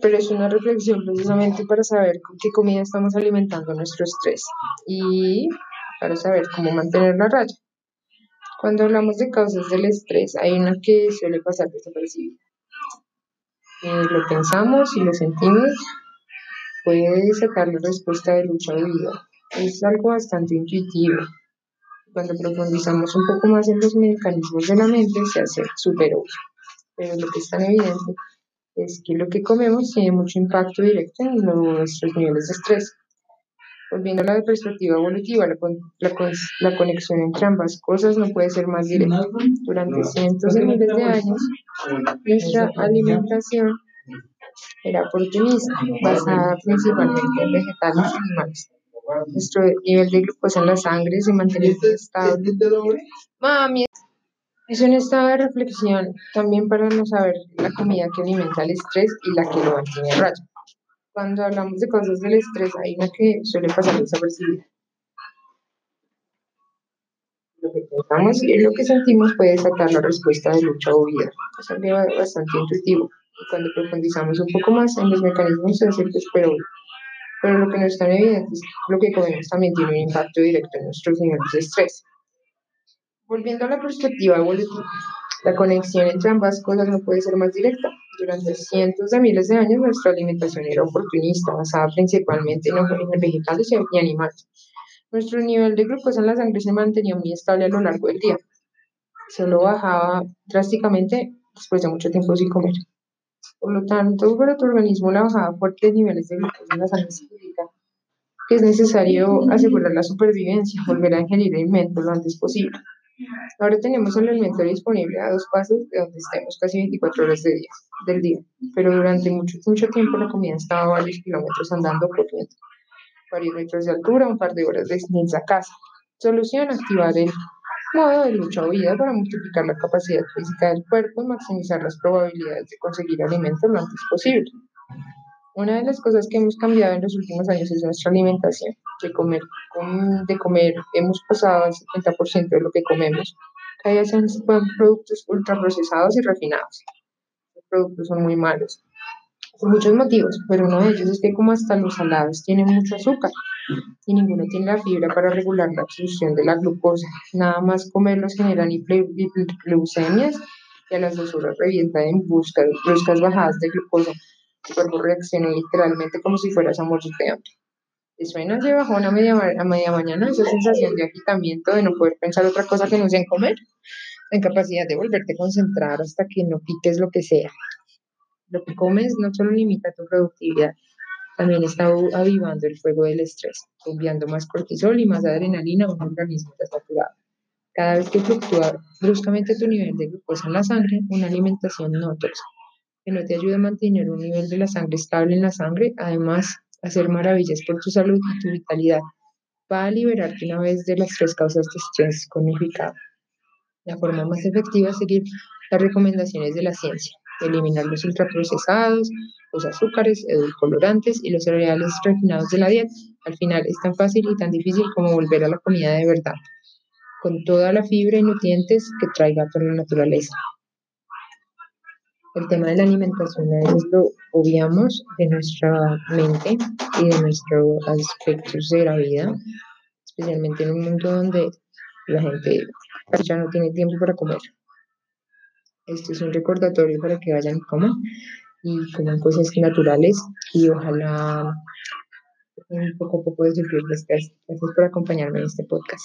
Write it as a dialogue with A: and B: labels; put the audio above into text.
A: pero es una reflexión precisamente para saber con qué comida estamos alimentando nuestro estrés y para saber cómo mantener la raya. Cuando hablamos de causas del estrés, hay una que suele pasar desapercibida. Lo pensamos y lo sentimos, puede sacar la respuesta de lucha o vida. Es algo bastante intuitivo. Cuando profundizamos un poco más en los mecanismos de la mente, se hace súper. Pero lo que es tan evidente es que lo que comemos tiene mucho impacto directo en nuestros niveles de estrés. Volviendo a la perspectiva evolutiva, la, la, conexión entre ambas cosas no puede ser más directa. Durante cientos de miles de años, nuestra alimentación era oportunista, basada principalmente en vegetales y animales. Nuestro nivel de glucosa en la sangre se mantenía estable. Mami, es un estado de reflexión también para no saber la comida que alimenta el estrés y la que lo mantiene raya. Cuando hablamos de cosas del estrés, hay una que suele pasar desapercibida. Lo que pensamos y lo que sentimos puede sacar la respuesta de lucha o vida. Es algo bastante intuitivo. Y cuando profundizamos un poco más en los mecanismos, se pero, pero lo que no es tan evidente es lo que comemos también tiene un impacto directo en nuestros niveles de estrés. Volviendo a la perspectiva evolutiva, la conexión entre ambas cosas no puede ser más directa. Durante cientos de miles de años nuestra alimentación era oportunista, basada principalmente en vegetales y animales. Nuestro nivel de glucosa en la sangre se mantenía muy estable a lo largo del día. Solo bajaba drásticamente después de mucho tiempo sin comer. Por lo tanto, para tu organismo la bajada fuerte de niveles de glucosa en la sangre significa que es necesario asegurar la supervivencia, volver a ingerir alimento lo antes posible. Ahora tenemos el alimento disponible a dos pasos de donde estemos casi 24 horas del día, pero durante mucho, mucho tiempo la comida estaba a varios kilómetros andando por dentro, varios metros de altura, un par de horas de a casa. Solución, activar el modo de lucha o vida para multiplicar la capacidad física del cuerpo y maximizar las probabilidades de conseguir alimento lo antes posible. Una de las cosas que hemos cambiado en los últimos años es nuestra alimentación. De comer, de comer hemos pasado al 70% de lo que comemos. Cada día se productos ultraprocesados y refinados. Los productos son muy malos por muchos motivos, pero uno de ellos es que como hasta los salados tienen mucho azúcar y ninguno tiene la fibra para regular la absorción de la glucosa. Nada más comerlos generan hiperglucemias y a las dos horas revientan en busca, bruscas bajadas de glucosa tu cuerpo reacciona literalmente como si fueras a morir de hambre. ¿Te suena de bajón a media, a media mañana esa sensación de agitamiento, de no poder pensar otra cosa que no sea en comer? La incapacidad de volverte a concentrar hasta que no piques lo que sea. Lo que comes no solo limita tu productividad, también está avivando el fuego del estrés, enviando más cortisol y más adrenalina a un organismo desaturado. Cada vez que fluctúa bruscamente tu nivel de glucosa en la sangre, una alimentación no tóxica que no te ayuda a mantener un nivel de la sangre estable en la sangre, además, hacer maravillas por tu salud y tu vitalidad. Va a liberarte una vez de las tres causas de estrés conificado. La forma más efectiva es seguir las recomendaciones de la ciencia, eliminar los ultraprocesados, los azúcares, edulcorantes y los cereales refinados de la dieta. Al final es tan fácil y tan difícil como volver a la comida de verdad, con toda la fibra y nutrientes que traiga por la naturaleza el tema de la alimentación a veces lo obviamos de nuestra mente y de nuestros aspectos de la vida, especialmente en un mundo donde la gente ya no tiene tiempo para comer. Esto es un recordatorio para que vayan y coman y coman cosas naturales y ojalá poco a poco descubrir Gracias por acompañarme en este podcast.